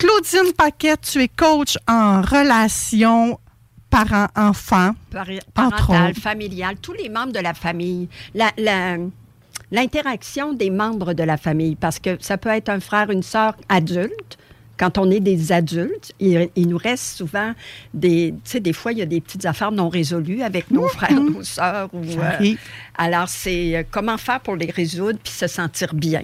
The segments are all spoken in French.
Claudine Paquette, tu es coach en relation parent-enfant. Pari- Entre Parental, familial, tous les membres de la famille. La- la- L'interaction des membres de la famille, parce que ça peut être un frère, une sœur adulte. Quand on est des adultes, il, il nous reste souvent des... Tu sais, des fois, il y a des petites affaires non résolues avec nos frères, nos sœurs. Ou, euh, alors, c'est euh, comment faire pour les résoudre puis se sentir bien?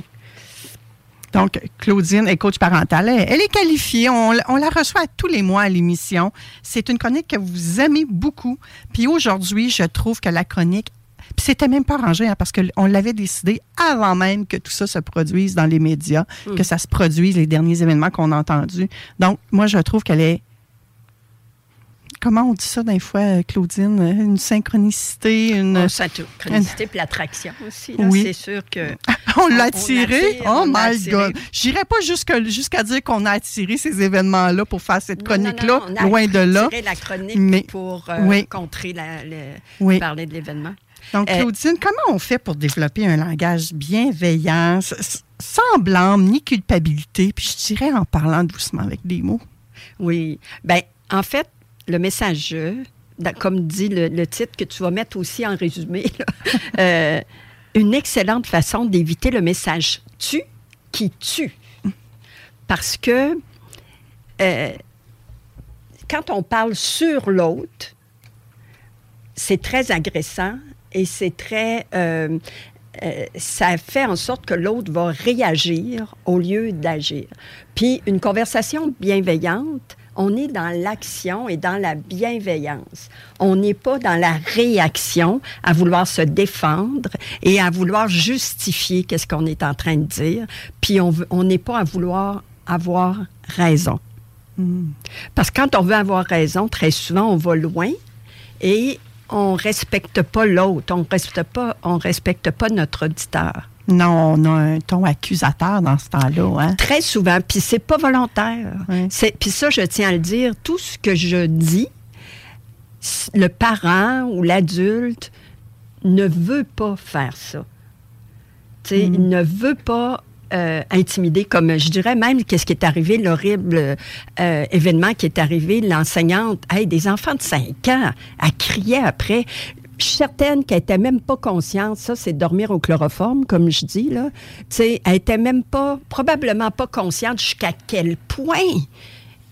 Donc, Claudine est coach parentale. Elle, elle est qualifiée. On, on la reçoit tous les mois à l'émission. C'est une chronique que vous aimez beaucoup. Puis aujourd'hui, je trouve que la chronique, puis c'était même pas arrangé, hein, parce qu'on l'avait décidé avant même que tout ça se produise dans les médias, que ça se produise, les derniers événements qu'on a entendus. Donc, moi, je trouve qu'elle est comment on dit ça des fois, euh, Claudine? Une synchronicité, une... Oh, synchronicité puis l'attraction aussi. là. Oui. C'est sûr que... On l'a on attiré? attire, oh on l'a my attiré. God! J'irais pas jusqu'à dire qu'on a attiré ces événements-là pour faire cette chronique-là, on a loin de là. attiré la chronique Mais- pour euh, oui. contrer la, le- Oui. parler de l'événement. Donc, Euh, Claudine, comment on fait pour développer un langage bienveillant, sans blâme ni culpabilité, puis je dirais en parlant doucement avec des mots? Oui. Ben, en fait, le message je, da- comme dit le, titre que tu vas mettre aussi en résumé, euh, une excellente façon d'éviter le message tu qui tue. Parce que euh, quand on parle sur l'autre, c'est très agressant et c'est très. euh, euh, ça fait en sorte que l'autre va réagir au lieu d'agir. Puis une conversation bienveillante, on est dans l'action et dans la bienveillance. On n'est pas dans la réaction à vouloir se défendre et à vouloir justifier qu'est-ce qu'on est en train de dire. Puis on n'est pas à vouloir avoir raison. Parce que quand on veut avoir raison, très souvent, on va loin et on respecte pas l'autre, on respecte pas, on respecte pas notre auditeur. Non, on a un ton accusateur dans ce temps-là. Hein? Très souvent, puis c'est pas volontaire. Oui. Puis ça, je tiens à le dire, tout ce que je dis, le parent ou l'adulte ne veut pas faire ça. Tu sais, Il ne veut pas euh, intimider, comme je dirais même qu'est-ce qui est arrivé, l'horrible euh, événement qui est arrivé, l'enseignante, hey, des enfants de 5 ans, elle criait après. Je suis certaine qu'elle était même pas consciente, ça c'est dormir au chloroforme, comme je dis, là. Tu sais, elle était même pas, probablement pas consciente jusqu'à quel point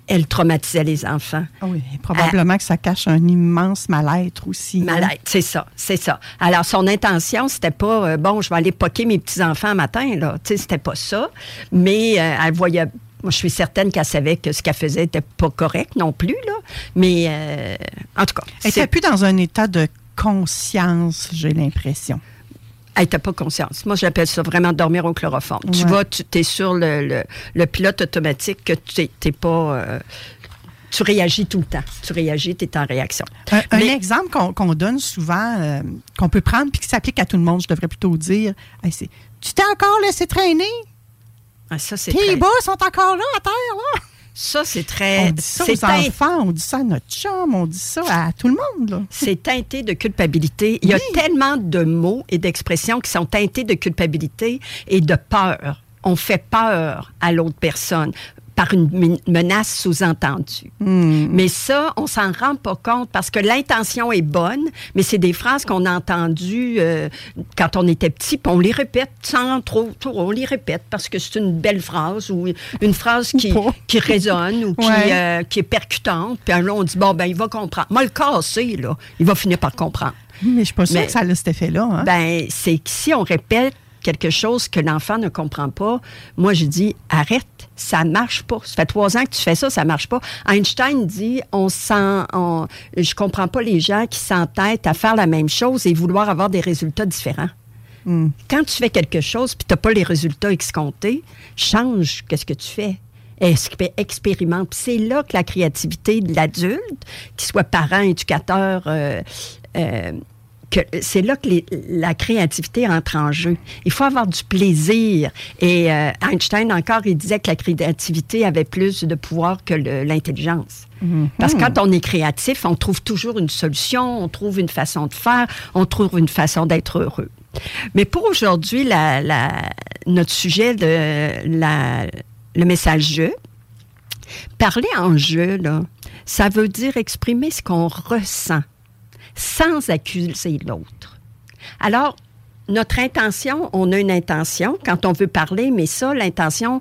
elle traumatisait les enfants. Ah oui, probablement que ça cache un immense mal-être aussi. hein? Malade, c'est ça, c'est ça. Alors, son intention, c'était pas, euh, bon, je vais aller poquer mes petits-enfants matin, là. Tu sais, c'était pas ça. Mais euh, elle voyait, moi, je suis certaine qu'elle savait que ce qu'elle faisait était pas correct non plus, là. Mais, euh, en tout cas, Elle n'était plus dans un état de conscience, j'ai l'impression. elle n'était pas conscience. Moi, j'appelle ça vraiment dormir au chloroforme. Tu vas, tu es sur le, le- le pilote automatique que tu n'es pas... euh, tu réagis tout le temps. Tu réagis, tu es en réaction. Un, un Mais- exemple qu'on qu'on donne souvent, euh, qu'on peut prendre puis qui s'applique à tout le monde, je devrais plutôt dire, hey, c'est Tu t'es encore laissé traîner? Ah, ça, c'est Tes bas sont encore là à terre, là? Ça, c'est très... On dit ça aux teint- enfants, on dit ça à notre chum, on dit ça à tout le monde. C'est teinté de culpabilité. Il y a tellement de mots et d'expressions qui sont teintés de culpabilité et de peur. On fait peur à l'autre personne. Par une menace sous-entendue. Hmm. Mais ça, on s'en rend pas compte parce que l'intention est bonne, mais c'est des phrases qu'on a entendues euh, quand on était petit, puis on les répète sans trop, trop, on les répète parce que c'est une belle phrase ou une phrase qui, qui résonne ou qui, Ouais. euh, qui est percutante. Puis là, on dit, bon, ben, il va comprendre. Moi, le casser, là, il va finir par comprendre. Mais je suis pas sûre Mais- que ça a cet effet-là. hein. Ben, c'est que si on répète quelque chose que l'enfant ne comprend pas, moi, je dis arrête, ça marche pas. Ça fait trois ans que tu fais ça, ça marche pas. Einstein dit on sent, on, je comprends pas les gens qui s'entêtent à faire la même chose et vouloir avoir des résultats différents. Hmm. Quand tu fais quelque chose puis tu n'as pas les résultats escomptés, change qu'est-ce que tu fais. Expé- Expérimente. Puis C'est là que la créativité de l'adulte, qu'il soit parent, éducateur, euh, euh, que c'est là que les- la créativité entre en jeu. Il faut avoir du plaisir. Et euh, Einstein encore, il disait que la créativité avait plus de pouvoir que l'intelligence. Parce que quand on est créatif, on trouve toujours une solution, on trouve une façon de faire, on trouve une façon d'être heureux. Mais pour aujourd'hui, la- la- notre sujet de la- le message jeu, parler en jeu, là, ça veut dire exprimer ce qu'on ressent sans accuser l'autre. Alors, notre intention, on a une intention quand on veut parler, mais ça, l'intention,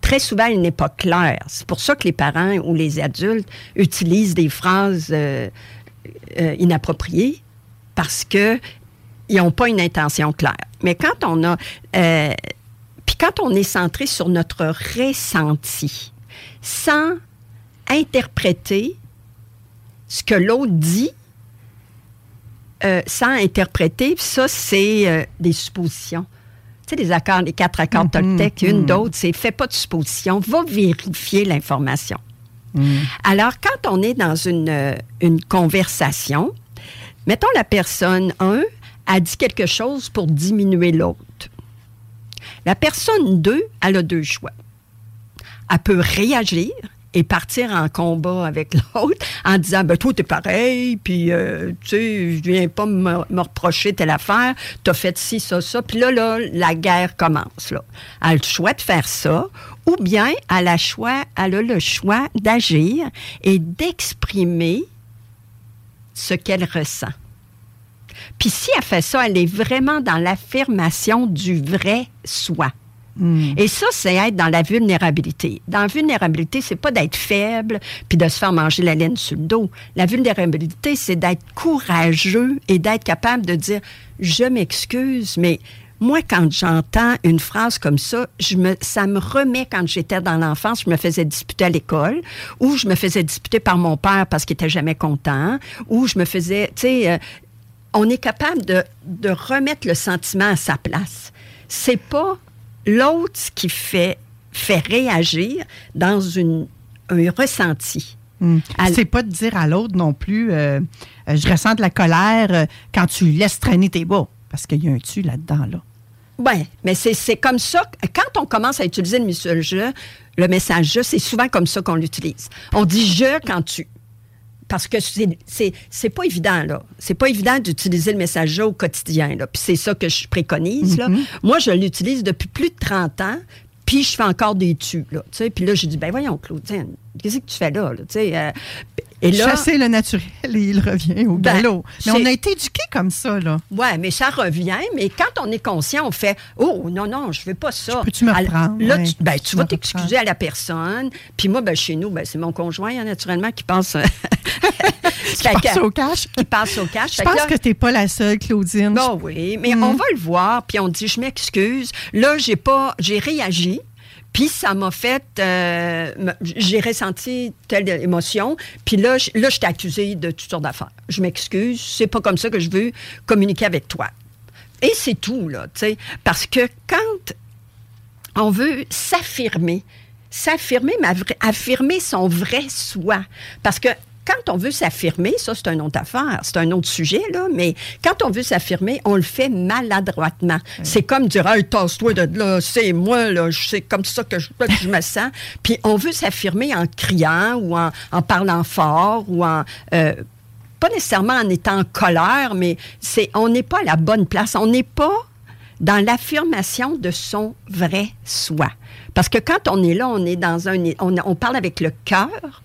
très souvent, elle n'est pas claire. C'est pour ça que les parents ou les adultes utilisent des phrases euh, euh, inappropriées parce que ils n'ont pas une intention claire. Mais quand on a... euh, puis quand on est centré sur notre ressenti, sans interpréter ce que l'autre dit, euh, sans interpréter, puis ça, c'est euh, des suppositions. Tu sais, les accords, les quatre accords Toltec, une d'autre, c'est fais pas de suppositions, va vérifier l'information. Alors, quand on est dans une, euh, une conversation, mettons la personne 1 a dit quelque chose pour diminuer l'autre. La personne 2, elle a deux choix. Elle peut réagir et partir en combat avec l'autre en disant ben toi t'es pareil puis euh, tu sais je viens pas me, reprocher telle affaire t'as fait ci ça ça. Puis là là la guerre commence là. Elle a le choix de faire ça ou bien elle a, choix, elle a le choix d'agir et d'exprimer ce qu'elle ressent. Puis si elle fait ça, elle est vraiment dans l'affirmation du vrai soi. Et ça, c'est être dans la vulnérabilité. Dans la vulnérabilité, c'est pas d'être faible puis de se faire manger la laine sur le dos. La vulnérabilité, c'est d'être courageux et d'être capable de dire je m'excuse, mais moi, quand j'entends une phrase comme ça, ça me remet quand j'étais dans l'enfance, je me faisais disputer à l'école, ou je me faisais disputer par mon père parce qu'il était jamais content, ou je me faisais, tu sais, euh, on est capable de, de remettre le sentiment à sa place. C'est pas l'autre qui fait, fait réagir dans une, un ressenti. Elle- C'est pas de dire à l'autre non plus, euh, euh, je ressens de la colère euh, quand tu laisses traîner tes bas. Parce qu'il y a un tu là-dedans, là. Oui, mais c'est c'est comme ça. Quand on commence à utiliser le message je, le message je, c'est souvent comme ça qu'on l'utilise. On dit je quand tu. Parce que c'est- pas évident, là. C'est pas évident d'utiliser le message je au quotidien, là. Puis c'est ça que je préconise, là. Moi, je l'utilise depuis plus de 30 ans, puis je fais encore des tu, là. Tu sais, puis là, j'ai dit, ben voyons, Claudine, qu'est-ce que tu fais là, là? Tu sais, euh, et là. Chasser le naturel et il revient au Ben, galop. Mais on a été éduqués comme ça, là. Ouais, mais ça revient. Mais quand on est conscient, on fait Oh, non, non, je veux pas ça. Peux-tu me reprendre? Là, Ouais. tu, ben, tu vas t'excuser à la personne. Puis moi, ben, chez nous, ben, c'est mon conjoint, hein, naturellement, qui passe. Qui passe au cash? Qui passe au cash. Je pense là- que t'es pas la seule, Claudine. non, oui, mais Mm. on va le voir, puis on dit je m'excuse. Là, j'ai pas, j'ai réagi. Puis ça m'a fait, euh, j'ai ressenti telle émotion. Puis là, je- là, je t'ai accusé de toutes sortes d'affaires. Je m'excuse, c'est pas comme ça que je veux communiquer avec toi. Et c'est tout là, tu sais, parce que quand on veut s'affirmer, s'affirmer, mais affirmer son vrai soi, parce que quand on veut s'affirmer, ça c'est une autre affaire, c'est un autre sujet, là, mais quand on veut s'affirmer, on le fait maladroitement. C'est comme dire, hey, tasse-toi de là, c'est moi, là, c'est comme ça que je, que je me sens. Puis on veut s'affirmer en criant ou en, en parlant fort ou en. euh, pas nécessairement en étant en colère, mais c'est on n'est pas à la bonne place. On n'est pas dans l'affirmation de son vrai soi. Parce que quand on est là, on est dans un, on, on parle avec le cœur,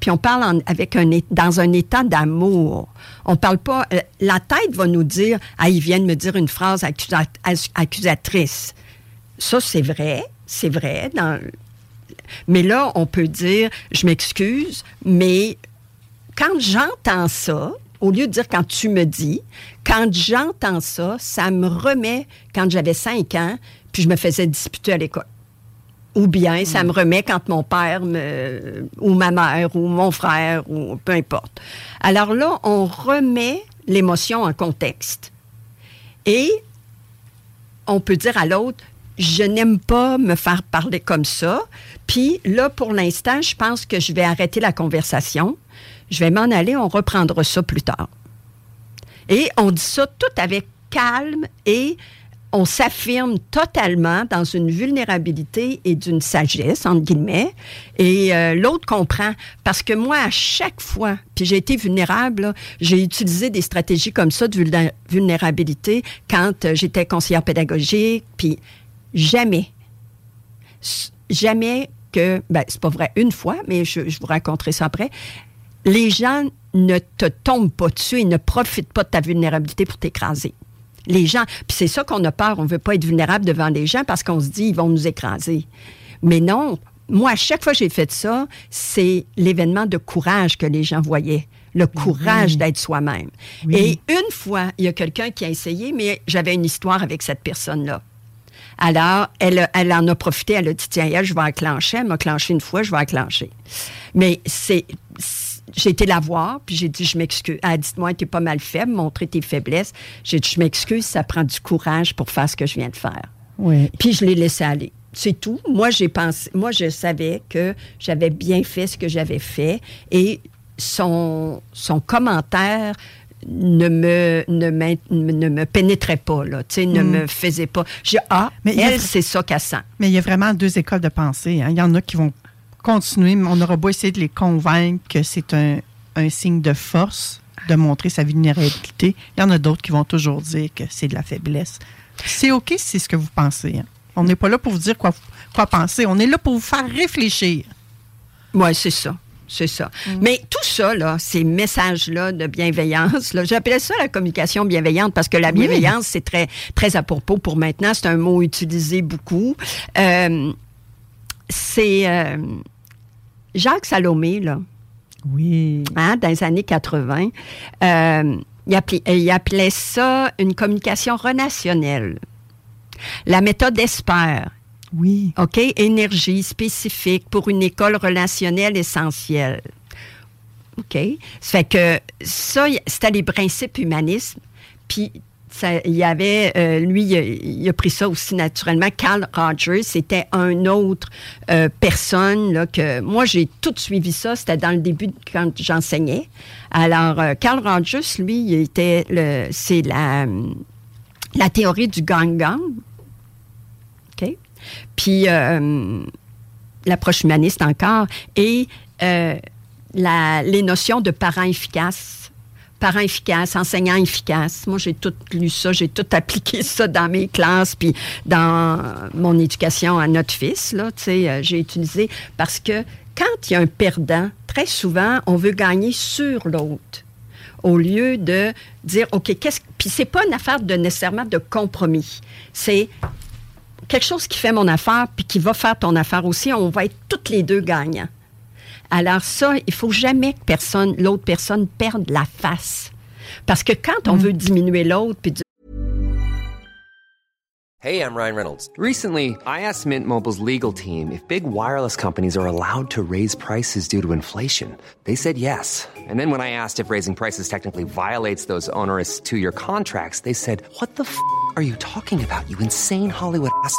puis on parle avec un, dans un état d'amour. On parle pas. euh, la tête va nous dire, ah, il vient de me dire une phrase accusa- as- accusatrice. Ça, c'est vrai, c'est vrai. Mais là, on peut dire, je m'excuse, mais quand j'entends ça, au lieu de dire quand tu me dis, quand j'entends ça, ça me remet quand j'avais cinq ans, puis je me faisais disputer à l'école. Ou bien ça me remet quand mon père me, ou ma mère ou mon frère ou peu importe. Alors là, on remet l'émotion en contexte. Et on peut dire à l'autre, je n'aime pas me faire parler comme ça. Puis là, pour l'instant, je pense que je vais arrêter la conversation. Je vais m'en aller, on reprendra ça plus tard. Et on dit ça tout avec calme et on s'affirme totalement dans une vulnérabilité et d'une sagesse, entre guillemets, et euh, l'autre comprend. Parce que moi, à chaque fois, puis j'ai été vulnérable, j'ai utilisé des stratégies comme ça de vulné- vulnérabilité quand euh, j'étais conseillère pédagogique, puis jamais, jamais que, ben, c'est pas vrai une fois, mais je vous raconterai ça après, les gens ne te tombent pas dessus et ne profitent pas de ta vulnérabilité pour t'écraser. Les gens, puis c'est ça qu'on a peur, on veut pas être vulnérable devant les gens parce qu'on se dit ils vont nous écraser. Mais non, moi à chaque fois que j'ai fait ça, c'est l'événement de courage que les gens voyaient, le courage d'être soi-même. Oui. Et une fois, il y a quelqu'un qui a essayé, mais j'avais une histoire avec cette personne-là. Alors, elle, elle en a profité, elle a dit, tiens, elle, je vais enclencher. Elle m'a clenché une fois, je vais enclencher. Mais c'est- j'ai été la voir, puis j'ai dit, je m'excuse. Elle a dit, moi, t'es pas mal faible, montrer tes faiblesses. J'ai dit, je m'excuse, ça prend du courage pour faire ce que je viens de faire. Oui. Puis je l'ai laissé aller. C'est tout. Moi, j'ai pensé, moi, je savais que j'avais bien fait ce que j'avais fait et son, son commentaire ne me, ne, ne me pénétrait pas, là, tu sais, ne me faisait pas. J'ai, ah, Mais a- elle, c'est ça qu'elle sent. Mais il y a vraiment deux écoles de pensée. hein. Il y en a qui vont continuer, mais on aura beau essayer de les convaincre que c'est un, un signe de force de montrer sa vulnérabilité. Il y en a d'autres qui vont toujours dire que c'est de la faiblesse. C'est OK si c'est ce que vous pensez. hein. On n'est pas là pour vous dire quoi, quoi penser. On est là pour vous faire réfléchir. Oui, c'est ça. C'est ça. Mais tout ça, là, ces messages-là de bienveillance, j'appelais ça la communication bienveillante parce que la Oui. bienveillance, c'est très, très à propos pour maintenant. C'est un mot utilisé beaucoup. Euh, c'est euh, Jacques Salomé, là, Oui. hein, dans les années 80, euh, il, appelait, il appelait ça une communication relationnelle. La méthode ESPER, Oui. OK? Énergie spécifique pour une école relationnelle essentielle. OK? Ça fait que ça, c'était les principes humanistes. Puis, il y avait, euh, lui, il a, pris ça aussi naturellement. Carl Rogers, c'était un autre euh, personne là, que moi, j'ai tout suivi ça. C'était dans le début quand j'enseignais. Alors, euh, Carl Rogers, lui, était le, c'est la, la théorie du gang-gang. OK? Puis l'approche humaniste encore. Et la- les notions de parents efficaces. Parents efficaces, enseignants efficaces. Moi, j'ai tout lu ça, j'ai tout appliqué ça dans mes classes, puis dans mon éducation à notre fils, là, euh, j'ai utilisé parce que quand il y a un perdant, très souvent, on veut gagner sur l'autre au lieu de dire, OK, qu'est-ce... Puis c'est pas une affaire de nécessairement de compromis. C'est quelque chose qui fait mon affaire puis qui va faire ton affaire aussi. On va être toutes les deux gagnants. Alors ça, il faut jamais que personne, l'autre personne perde la face. Parce que quand on mm. veut diminuer l'autre puis Hey, I'm Ryan Reynolds. Recently, I asked Mint Mobile's legal team if big wireless companies are allowed to raise prices due to inflation. They said yes. And then when I asked if raising prices technically violates those onerous two year contracts, they said, What the f are you talking about, you insane Hollywood ass?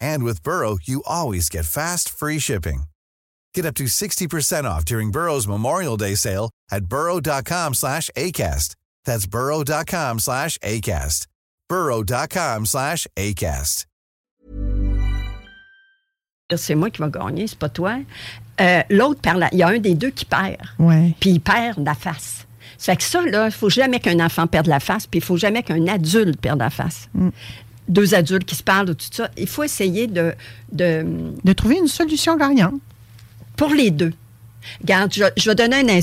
And with Burrow, you always get fast, free shipping. Get up to 60% off during Burrow's Memorial Day sale at burrow.com slash ACAST. That's burrow.com slash ACAST. burrow.com slash ACAST. C'est moi qui va gagner, c'est pas toi. Euh, L'autre perd la- Il y a un des deux qui perd. Ouais. Puis il perd la face. Ça fait que ça, là, il faut jamais qu'un enfant perde la face, puis il faut jamais qu'un adulte perde la face. Mm. Deux adultes qui se parlent de tout ça. Il faut essayer de, de De trouver une solution gagnante. pour les deux. Regarde, je, je vais donner un,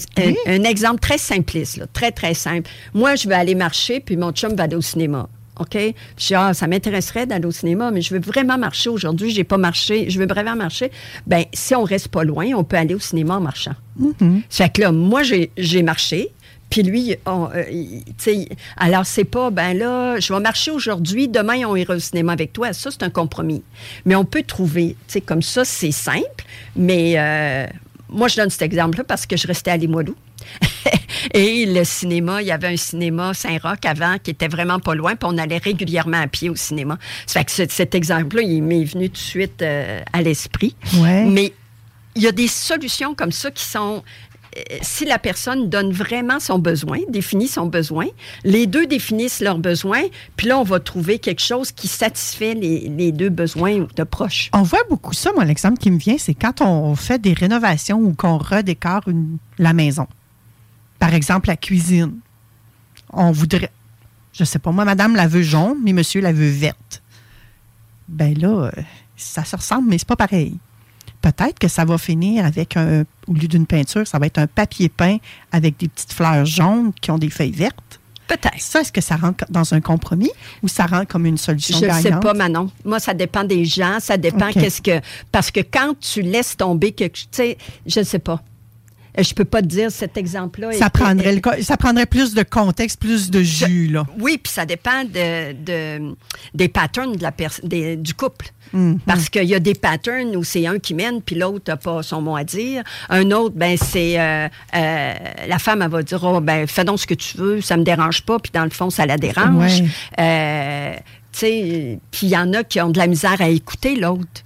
un- exemple très simpliste, là, très, très simple. Moi, je vais aller marcher, puis mon chum va aller au cinéma. OK? Je dis, ah, ça m'intéresserait d'aller au cinéma, mais je veux vraiment marcher aujourd'hui. J'ai pas marché. Je veux vraiment marcher. Ben, si on reste pas loin, on peut aller au cinéma en marchant. Ça fait que là, moi, j'ai marché. Puis lui, on, euh, il- tu sais, alors c'est pas, ben là, je vais marcher aujourd'hui, demain on ira au cinéma avec toi. Ça, c'est un compromis. Mais on peut trouver, tu sais, comme ça, c'est simple. Mais euh, moi, je donne cet exemple-là parce que je restais à Limoilou. Et le cinéma, il y avait un cinéma Saint-Roch avant qui était vraiment pas loin, puis on allait régulièrement à pied au cinéma. Ça fait que ce- cet exemple-là, il m'est venu tout de suite euh, à l'esprit. Ouais. Mais il y a des solutions comme ça qui sont si la personne donne vraiment son besoin, définit son besoin, les deux définissent leurs besoins, puis là, on va trouver quelque chose qui satisfait les, deux besoins de proches. On voit beaucoup ça, moi, l'exemple qui me vient, c'est quand on fait des rénovations ou qu'on redécore la maison. Par exemple, la cuisine. On voudrait, je sais pas, moi, madame la veut jaune, mais monsieur la veut verte. Ben là, euh, ça se ressemble, mais c'est pas pareil. Peut-être que ça va finir avec un, au lieu d'une peinture, ça va être un papier peint avec des petites fleurs jaunes qui ont des feuilles vertes. Peut-être. Ça, est-ce que ça rentre dans un compromis ou ça rentre comme une solution Je ne sais pas, Manon. Moi, ça dépend des gens, ça dépend qu'est-ce que. Parce que quand tu laisses tomber quelque chose, tu sais, je ne sais pas. Euh, Je peux pas te dire cet exemple-là. Ça prendrait, le ça prendrait plus de contexte, plus de jus, là. Oui, puis ça dépend de, de- des patterns de la des- du couple. Mhm. Parce qu'il y a des patterns où c'est un qui mène, puis l'autre n'a pas son mot à dire. Un autre, ben c'est euh, euh, la femme, elle va dire, oh, ben fais donc ce que tu veux, ça me dérange pas, puis dans le fond, ça la dérange. Ouais. Euh, tu sais, puis il y en a qui ont de la misère à écouter l'autre.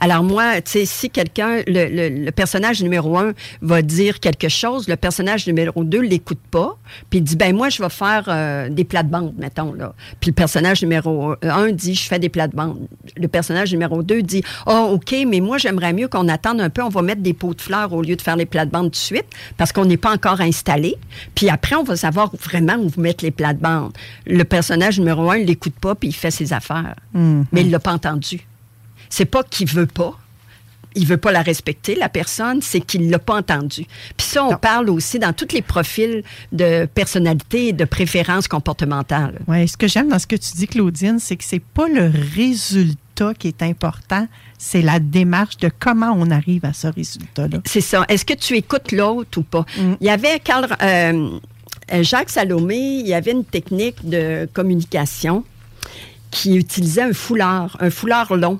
Alors moi, tu sais, si quelqu'un, le, le- le personnage numéro un va dire quelque chose, le personnage numéro deux l'écoute pas, puis il dit, ben moi, je vais faire euh, des plates-bandes, mettons, là. Puis le personnage numéro un dit, je fais des plates-bandes. Le personnage numéro deux dit, oh, OK, mais moi, j'aimerais mieux qu'on attende un peu, on va mettre des pots de fleurs au lieu de faire les plates-bandes tout de suite, parce qu'on n'est pas encore installé. Puis après, on va savoir vraiment où vous mettre les plates-bandes. Le personnage numéro un, l'écoute pas, puis il fait ses affaires. Mais il l'a pas entendu c'est pas qu'il veut pas. Il veut pas la respecter, la personne, c'est qu'il l'a pas entendu. Puis ça, on parle aussi dans tous les profils de personnalité et de préférence comportementale. Ouais, ce que j'aime dans ce que tu dis, Claudine, c'est que c'est pas le résultat qui est important, c'est la démarche de comment on arrive à ce résultat-là. C'est ça. Est-ce que tu écoutes l'autre ou pas? Il y avait Carl, euh, euh, Jacques Salomé, il y avait une technique de communication qui utilisait un foulard, un foulard long.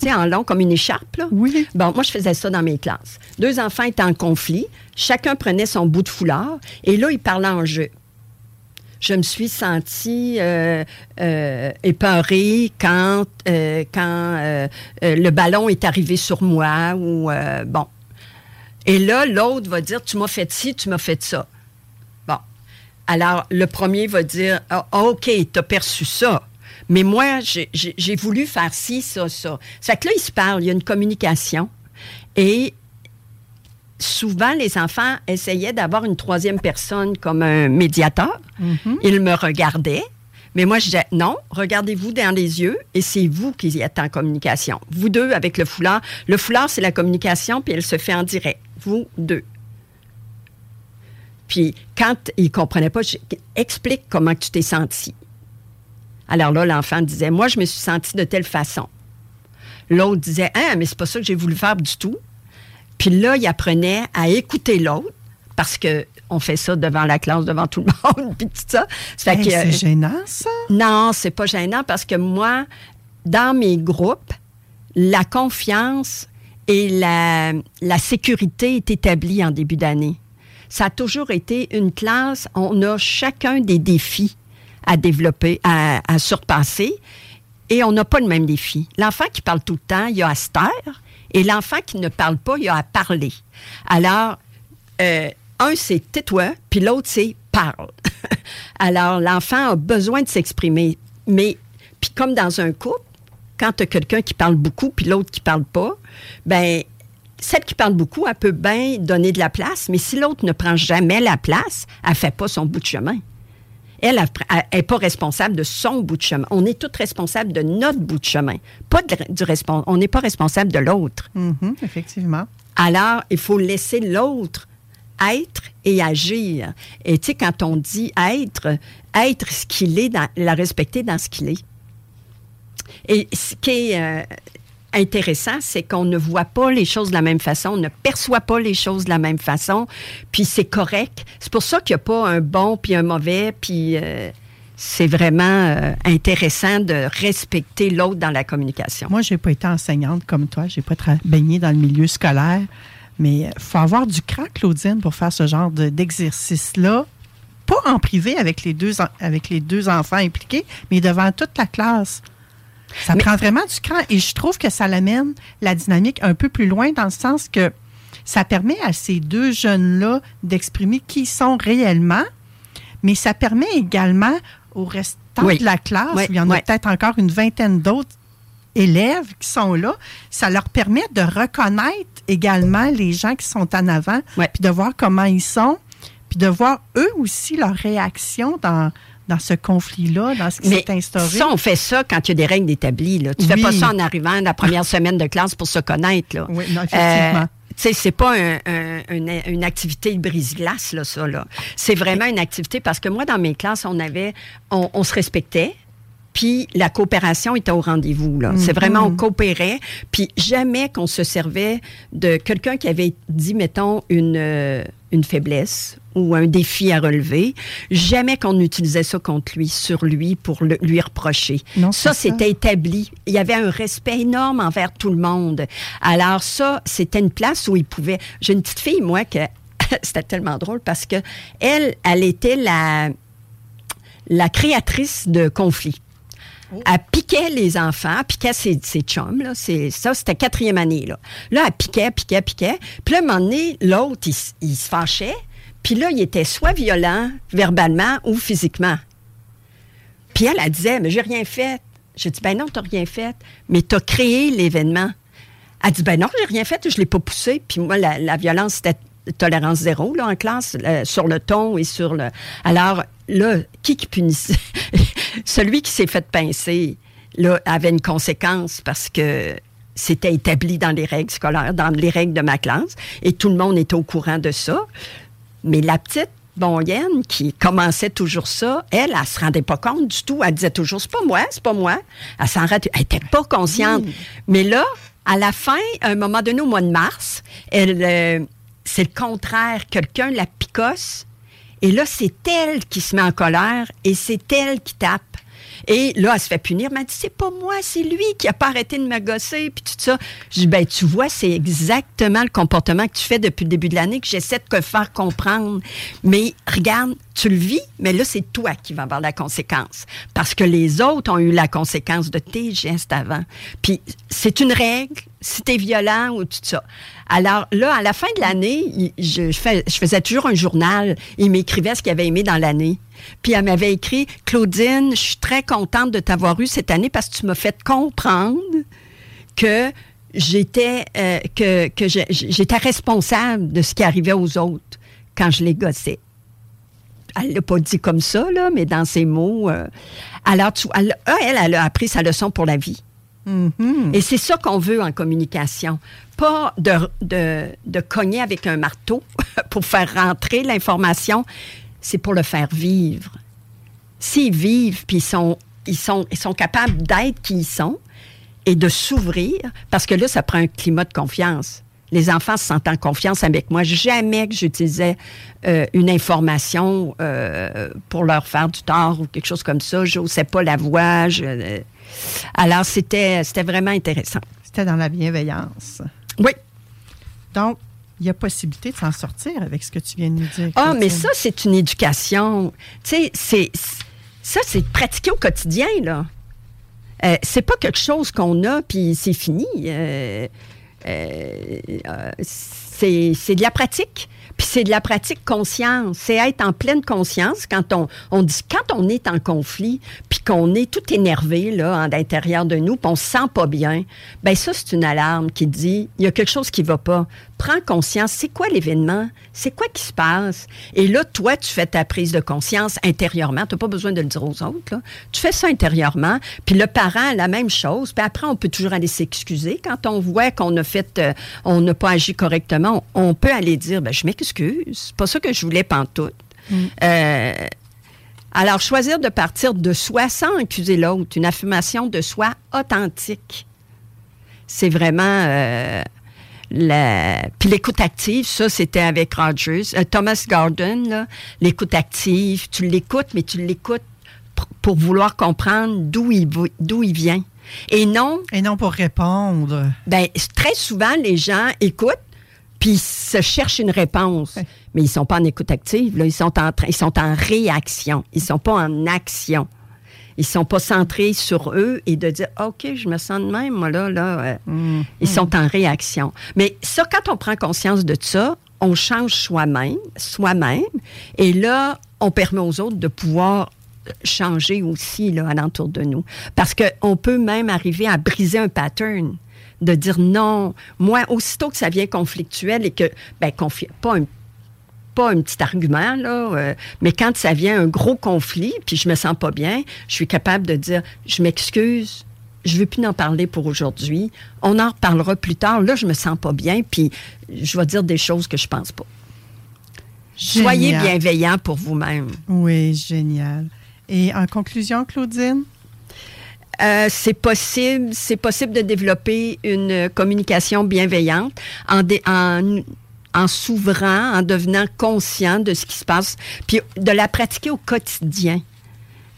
Tu sais, en long, comme une écharpe, là. Oui. Bon, moi, je faisais ça dans mes classes. Deux enfants étaient en conflit. Chacun prenait son bout de foulard. Et là, ils parlaient en jeu. Je me suis sentie euh, euh, épeurée quand, euh, quand euh, le ballon est arrivé sur moi ou bon. Et là, l'autre va dire Tu m'as fait ci, tu m'as fait ça. Bon. Alors, le premier va dire Ah, OK, tu as perçu ça. Mais moi, j'ai- voulu faire ci, ça, ça. Ça fait que là, ils se parlent, il y a une communication. Et souvent, les enfants essayaient d'avoir une troisième personne comme un médiateur. Ils me regardaient. Mais moi, je disais, non, regardez-vous dans les yeux et c'est vous qui êtes en communication. Vous deux avec le foulard. Le foulard, c'est la communication, puis elle se fait en direct. Vous deux. Puis quand ils ne comprenaient pas, je explique comment tu t'es senti. Alors là, l'enfant disait, moi, je me suis senti de telle façon. L'autre disait, ah, mais c'est pas ça que j'ai voulu faire du tout. Puis là, il apprenait à écouter l'autre parce que on fait ça devant la classe, devant tout le monde, puis tout ça. Ça Hey, c'est gênant, ça? non, c'est pas gênant parce que moi, dans mes groupes, la confiance et la, la sécurité est établie en début d'année. Ça a toujours été une classe, on a chacun des défis à développer, à, surpasser. Et on n'a pas le même défi. L'enfant qui parle tout le temps, il a à se taire. Et l'enfant qui ne parle pas, il a à parler. Alors, euh, un, c'est tais-toi, puis l'autre, c'est parle. Alors, l'enfant a besoin de s'exprimer. Mais, puis comme dans un couple, quand tu as quelqu'un qui parle beaucoup, puis l'autre qui parle pas, ben celle qui parle beaucoup, elle peut bien donner de la place, mais si l'autre ne prend jamais la place, elle fait pas son bout de chemin. Elle n'est pas responsable de son bout de chemin. On est tous responsables de notre bout de chemin. Pas de, du respons- on n'est pas responsable de l'autre. Mhm, effectivement. Alors, il faut laisser l'autre être et agir. Et tu sais, quand on dit être, être ce qu'il est, dans- la respecter dans ce qu'il est. Et ce qui est euh, intéressant, c'est qu'on ne voit pas les choses de la même façon, on ne perçoit pas les choses de la même façon, puis c'est correct. C'est pour ça qu'il n'y a pas un bon puis un mauvais, puis euh, c'est vraiment euh, intéressant de respecter l'autre dans la communication. Moi, j'ai pas été enseignante comme toi. J'ai pas baigné dans le milieu scolaire. Mais il faut avoir du cran, Claudine, pour faire ce genre de- d'exercice-là. Pas en privé avec les, deux, avec les deux enfants impliqués, mais devant toute la classe. Ça Mais- prend vraiment du cran. Et je trouve que ça l'amène la dynamique un peu plus loin dans le sens que ça permet à ces deux jeunes-là d'exprimer qui ils sont réellement, mais ça permet également au restant Oui. de la classe, Oui, il y en a peut-être encore une vingtaine d'autres élèves qui sont là, ça leur permet de reconnaître également les gens qui sont en avant, puis de voir comment ils sont, puis de voir eux aussi leur réaction dans, dans ce conflit-là, dans ce qui s'est instauré. ça, on fait ça quand il y a des règles établies. Là. Tu Oui. fais pas ça en arrivant la première semaine de classe pour se connaître. Là. Oui, non, effectivement. Euh, tu sais, c'est pas un- un- une, une activité de brise-glace, là, ça, là. C'est vraiment une activité parce que moi, dans mes classes, on avait, on, on se respectait. Puis la coopération était au rendez-vous. là. C'est vraiment, on coopérait. Puis jamais qu'on se servait de quelqu'un qui avait dit, mettons, une, euh, une faiblesse ou un défi à relever. Jamais qu'on utilisait ça contre lui, sur lui, pour le- lui reprocher. Non, ça, c'était établi. Il y avait un respect énorme envers tout le monde. Alors ça, c'était une place où il pouvait... J'ai une petite fille, moi, que c'était tellement drôle parce que elle, elle était la, la créatrice de conflits. Elle piquait les enfants, elle piquait ses, chums. Là. Ça, c'était quatrième année. Là. là, elle piquait, piquait, piquait. Puis là, un moment donné, l'autre, il, se fâchait. Puis là, il était soit violent, verbalement ou physiquement. Puis elle, elle disait, mais j'ai rien fait. J'ai dit, ben non, t'as rien fait. Mais t'as créé l'événement. Elle dit, ben non, j'ai rien fait, je l'ai pas poussé. Puis moi, la, la violence, c'était tolérance zéro, là, en classe, euh, sur le ton et sur le... Alors, là, qui qui punissait? Celui qui s'est fait pincer, là, avait une conséquence parce que c'était établi dans les règles scolaires, dans les règles de ma classe, et tout le monde était au courant de ça. Mais la petite bonnienne qui commençait toujours ça, elle, elle, se rendait pas compte du tout. Elle disait toujours, c'est pas moi, c'est pas moi. Elle s'en rendait, elle était pas consciente. Mais là, à la fin, à un moment donné, au mois de mars, elle, euh, c'est le contraire. Quelqu'un la picosse. Et là, c'est elle qui se met en colère et c'est elle qui tape. Et là, elle se fait punir. Elle m'a dit, c'est pas moi, c'est lui qui a pas arrêté de me gosser, puis tout ça. Je dis, ben, tu vois, c'est exactement le comportement que tu fais depuis le début de l'année, que j'essaie de te faire comprendre. Mais regarde, tu le vis, mais là, c'est toi qui vas avoir la conséquence. Parce que les autres ont eu la conséquence de tes gestes avant. Puis, c'est une règle, si t'es violent ou tout ça. Alors là, à la fin de l'année, je, je fais- je faisais toujours un journal. Il m'écrivait ce qu'il avait aimé dans l'année. Puis elle m'avait écrit, Claudine, je suis très contente de t'avoir eu cette année parce que tu m'as fait comprendre que j'étais euh, que, j'étais responsable de ce qui arrivait aux autres quand je les gossais. Elle l'a pas dit comme ça, là, mais dans ses mots. euh, alors, tu, elle a appris sa leçon pour la vie. Et c'est ça qu'on veut en communication. Pas de cogner avec un marteau pour faire rentrer l'information, c'est pour le faire vivre. S'ils vivent, puis ils sont, ils, sont, ils sont capables d'être qui ils sont et de s'ouvrir, parce que là, ça prend un climat de confiance. Les enfants se sentent en confiance avec moi. Jamais que j'utilisais euh, une information euh, pour leur faire du tort ou quelque chose comme ça. Je n'osais pas la voix. je- euh, alors, c'était c'était vraiment intéressant. C'était dans la bienveillance. Oui. Donc, il y a possibilité de s'en sortir avec ce que tu viens de nous dire. Ah, mais ça, c'est une éducation. Tu sais, c'est. c'est- Ça, c'est pratiquer au quotidien, là. C'est pas quelque chose qu'on a, puis c'est fini. Euh, euh, c'est de la pratique. Puis c'est de la pratique conscience. C'est être en pleine conscience quand on, on dit quand on est en conflit, puis qu'on est tout énervé là, en l'intérieur de nous, puis on se sent pas bien. Ben ça c'est une alarme qui dit il y a quelque chose qui va pas. Prends conscience. C'est quoi l'événement? C'est quoi qui se passe? Et là, toi, tu fais ta prise de conscience intérieurement. Tu n'as pas besoin de le dire aux autres. Là. Tu fais ça intérieurement. Puis le parent, la même chose. Puis après, on peut toujours aller s'excuser quand on voit qu'on a fait, euh, on n'a pas agi correctement. On peut aller dire, ben je m'excuse. C'est pas ça que je voulais pantoute. Euh, alors, choisir de partir de soi sans accuser l'autre, une affirmation de soi authentique, c'est vraiment euh, la... Puis l'écoute active, ça, c'était avec Rogers. Euh, Thomas Gordon, là, l'écoute active, tu l'écoutes, mais tu l'écoutes pour, vouloir comprendre d'où il, d'où il vient. Et non, Et non pour répondre. ben, très souvent, les gens écoutent, puis se cherchent une réponse. Ouais. Mais ils sont pas en écoute active, là. Ils sont en, train- ils sont en réaction. Ils sont pas en action. Ils sont pas centrés sur eux et de dire, OK, je me sens de même, moi, là, là. euh, Ils sont en réaction. Mais ça, quand on prend conscience de ça, on change soi-même, soi-même, et là, on permet aux autres de pouvoir changer aussi là, alentour de nous. Parce qu'on peut même arriver à briser un pattern, de dire non. Moi, aussitôt que ça vient conflictuel et que, ben, confi- pas un pas un petit argument, là, euh, mais quand ça vient un gros conflit, puis je me sens pas bien, je suis capable de dire, je m'excuse, je veux plus en parler pour aujourd'hui, on en reparlera plus tard, là, je me sens pas bien, puis je vais dire des choses que je pense pas. Soyez bienveillant pour vous-même. Oui, génial. Et en conclusion, Claudine? Euh, c'est possible, c'est possible de développer une communication bienveillante en, dé- en, en s'ouvrant, en devenant conscient de ce qui se passe, puis de la pratiquer au quotidien.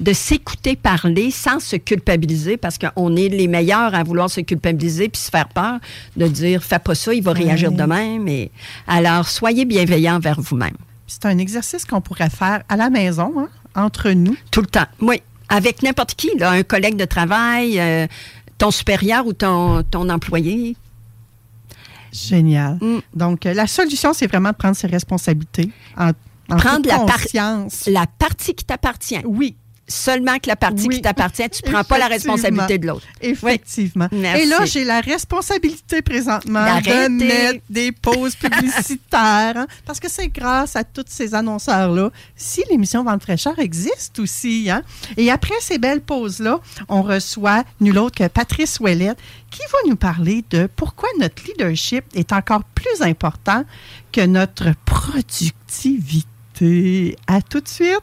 De s'écouter parler sans se culpabiliser, parce qu'on est les meilleurs à vouloir se culpabiliser puis se faire peur, de dire fais pas ça, il va réagir Ouais. de même. Et alors, soyez bienveillant envers vous-même. C'est un exercice qu'on pourrait faire à la maison, hein, entre nous. Tout le temps. Oui. Avec n'importe qui, là, un collègue de travail, euh, ton supérieur ou ton, ton employé. Génial. Mm. Donc, euh, la solution, c'est vraiment de prendre ses responsabilités en, en Prendre la par-. La partie qui t'appartient. Oui, Seulement que la partie Oui. qui t'appartient, tu prends pas la responsabilité de l'autre. effectivement. Merci. Et là, j'ai la responsabilité présentement de mettre des pauses publicitaires, hein, parce que c'est grâce à tous ces annonceurs-là si l'émission Vente fraîcheur existe aussi. Hein. Et après ces belles pauses-là, on reçoit nul autre que Patrice Ouellette qui va nous parler de pourquoi notre leadership est encore plus important que notre productivité. À tout de suite.